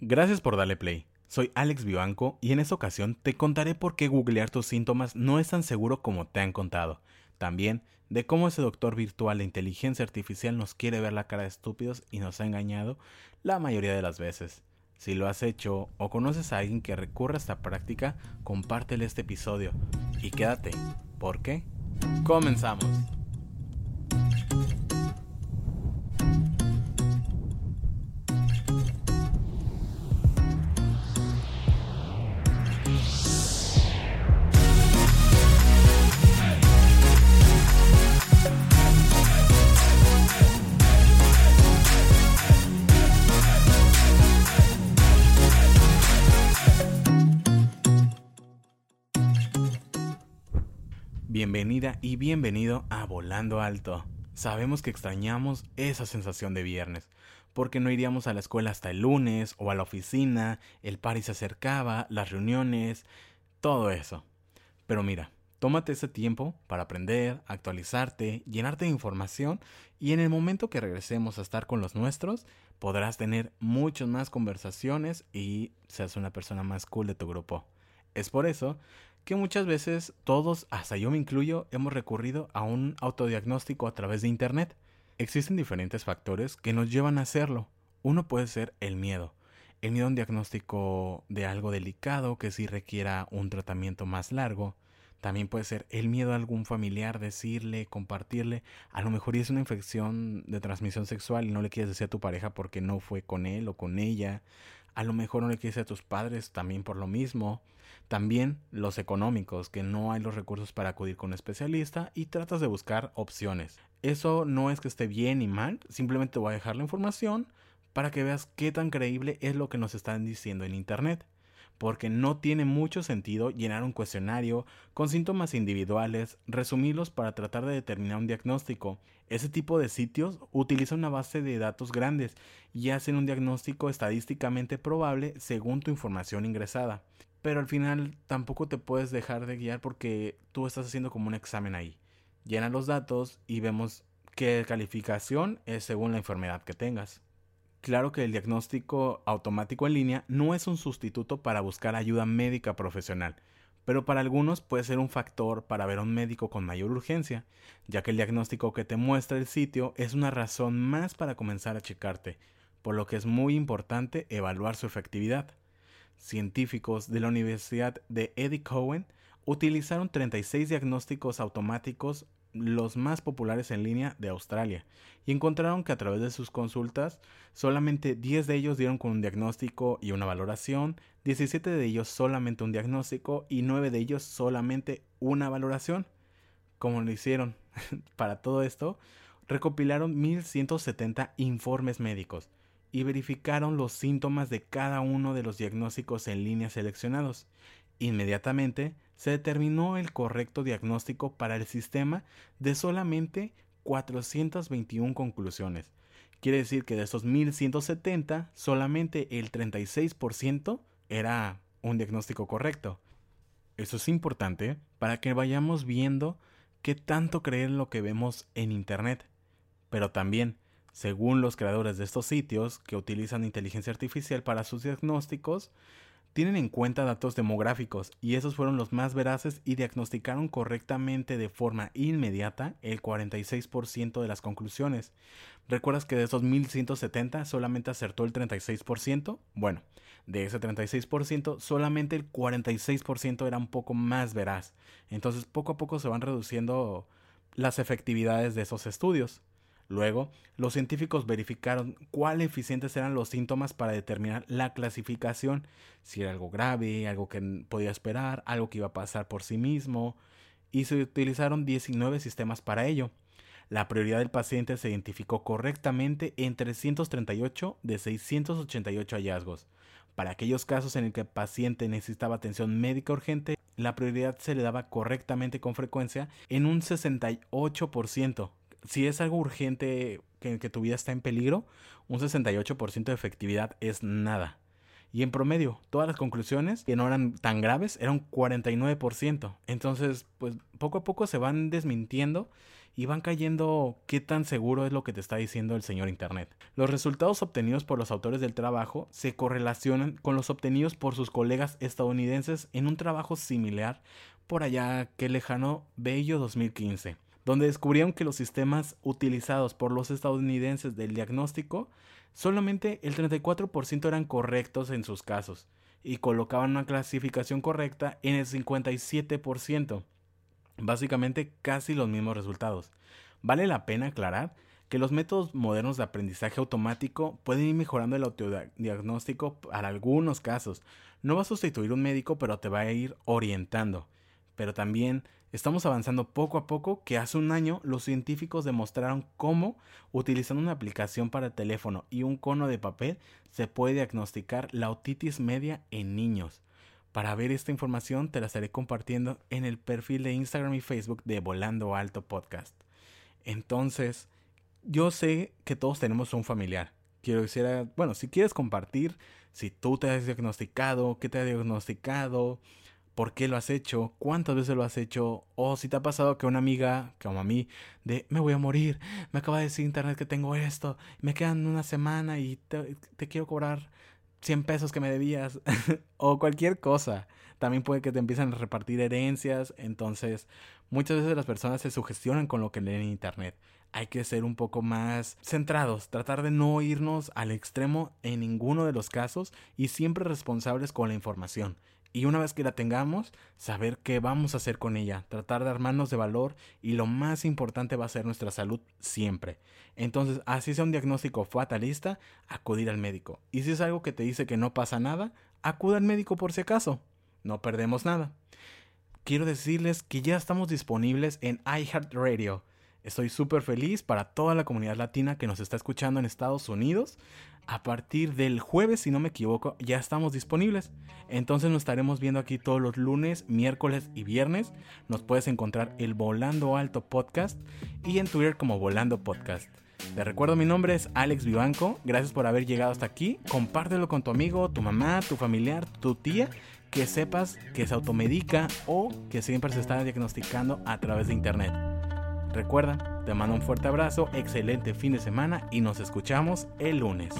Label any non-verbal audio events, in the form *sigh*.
Gracias por darle play. Soy Alex Vivanco y en esta ocasión te contaré por qué googlear tus síntomas no es tan seguro como te han contado. También de cómo ese doctor virtual de inteligencia artificial nos quiere ver la cara de estúpidos y nos ha engañado la mayoría de las veces. Si lo has hecho o conoces a alguien que recurra a esta práctica, compártele este episodio y quédate. ¿Por qué? Comenzamos. Bienvenida y bienvenido a Volando Alto. Sabemos que extrañamos esa sensación de viernes, porque no iríamos a la escuela hasta el lunes o a la oficina, el party se acercaba, las reuniones, todo eso. Pero mira, tómate ese tiempo para aprender, actualizarte, llenarte de información y en el momento que regresemos a estar con los nuestros, podrás tener muchas más conversaciones y seas una persona más cool de tu grupo. Es por eso que muchas veces todos, hasta yo me incluyo, hemos recurrido a un autodiagnóstico a través de Internet. Existen diferentes factores que nos llevan a hacerlo. Uno puede ser el miedo. El miedo a un diagnóstico de algo delicado que sí requiera un tratamiento más largo. También puede ser el miedo a algún familiar decirle, compartirle. A lo mejor es una infección de transmisión sexual y no le quieres decir a tu pareja porque no fue con él o con ella. A lo mejor no le quieres decir a tus padres también por lo mismo. También los económicos, que no hay los recursos para acudir con un especialista y tratas de buscar opciones. Eso no es que esté bien ni mal, simplemente voy a dejar la información para que veas qué tan creíble es lo que nos están diciendo en Internet. Porque no tiene mucho sentido llenar un cuestionario con síntomas individuales, resumirlos para tratar de determinar un diagnóstico. Ese tipo de sitios utilizan una base de datos grandes y hacen un diagnóstico estadísticamente probable según tu información ingresada pero al final tampoco te puedes dejar de guiar porque tú estás haciendo como un examen ahí. Llena los datos y vemos qué calificación es según la enfermedad que tengas. Claro que el diagnóstico automático en línea no es un sustituto para buscar ayuda médica profesional, pero para algunos puede ser un factor para ver a un médico con mayor urgencia, ya que el diagnóstico que te muestra el sitio es una razón más para comenzar a checarte, por lo que es muy importante evaluar su efectividad científicos de la Universidad de Eddie Cohen utilizaron 36 diagnósticos automáticos los más populares en línea de Australia y encontraron que a través de sus consultas solamente 10 de ellos dieron con un diagnóstico y una valoración, 17 de ellos solamente un diagnóstico y 9 de ellos solamente una valoración. ¿Cómo lo hicieron? *laughs* Para todo esto, recopilaron 1170 informes médicos y verificaron los síntomas de cada uno de los diagnósticos en línea seleccionados. Inmediatamente se determinó el correcto diagnóstico para el sistema de solamente 421 conclusiones. Quiere decir que de esos 1170, solamente el 36% era un diagnóstico correcto. Eso es importante para que vayamos viendo qué tanto creer lo que vemos en Internet. Pero también según los creadores de estos sitios, que utilizan inteligencia artificial para sus diagnósticos, tienen en cuenta datos demográficos y esos fueron los más veraces y diagnosticaron correctamente de forma inmediata el 46% de las conclusiones. ¿Recuerdas que de esos 1170 solamente acertó el 36%? Bueno, de ese 36% solamente el 46% era un poco más veraz. Entonces poco a poco se van reduciendo las efectividades de esos estudios. Luego, los científicos verificaron cuál eficientes eran los síntomas para determinar la clasificación, si era algo grave, algo que podía esperar, algo que iba a pasar por sí mismo, y se utilizaron 19 sistemas para ello. La prioridad del paciente se identificó correctamente en 338 de 688 hallazgos. Para aquellos casos en el que el paciente necesitaba atención médica urgente, la prioridad se le daba correctamente con frecuencia en un 68%, si es algo urgente que, tu vida está en peligro, un 68% de efectividad es nada. Y en promedio, todas las conclusiones que no eran tan graves eran 49%. Entonces, pues poco a poco se van desmintiendo y van cayendo qué tan seguro es lo que te está diciendo el señor Internet. Los resultados obtenidos por los autores del trabajo se correlacionan con los obtenidos por sus colegas estadounidenses en un trabajo similar por allá que lejano Bello 2015, donde descubrieron que los sistemas utilizados por los estadounidenses del diagnóstico solamente el 34% eran correctos en sus casos y colocaban una clasificación correcta en el 57%. Básicamente casi los mismos resultados. Vale la pena aclarar que los métodos modernos de aprendizaje automático pueden ir mejorando el autodiagnóstico para algunos casos. No va a sustituir un médico, pero te va a ir orientando. Pero también Estamos avanzando poco a poco que hace un año los científicos demostraron cómo, utilizando una aplicación para teléfono y un cono de papel, se puede diagnosticar la otitis media en niños. Para ver esta información te la estaré compartiendo en el perfil de Instagram y Facebook de Volando Alto Podcast. Entonces, yo sé que todos tenemos un familiar. Quiero decir, bueno, si quieres compartir, si tú te has diagnosticado, qué te ha diagnosticado, por qué lo has hecho, cuántas veces lo has hecho, o si te ha pasado que una amiga, como a mí, de me voy a morir, me acaba de decir internet que tengo esto, me quedan una semana y te, quiero cobrar 100 pesos que me debías, *laughs* o cualquier cosa. También puede que te empiecen a repartir herencias, entonces muchas veces las personas se sugestionan con lo que leen en internet. Hay que ser un poco más centrados, tratar de no irnos al extremo en ninguno de los casos y siempre responsables con la información y una vez que la tengamos, saber qué vamos a hacer con ella, tratar de armarnos de valor y lo más importante va a ser nuestra salud siempre. Entonces, así sea un diagnóstico fatalista, acudir al médico. Y si es algo que te dice que no pasa nada, acuda al médico por si acaso. No perdemos nada. Quiero decirles que ya estamos disponibles en iHeartRadio. Estoy súper feliz para toda la comunidad latina que nos está escuchando en Estados Unidos a partir del jueves, si no me equivoco, ya estamos disponibles. Entonces nos estaremos viendo aquí todos los lunes, miércoles y viernes. Nos puedes encontrar el Volando Alto Podcast y en Twitter como Volando Podcast. Te recuerdo mi nombre es Alex Vivanco. Gracias por haber llegado hasta aquí. Compártelo con tu amigo, tu mamá, tu familiar, tu tía, que sepas que se automedica o que siempre se está diagnosticando a través de internet. Recuerda, te mando un fuerte abrazo, excelente fin de semana y nos escuchamos el lunes.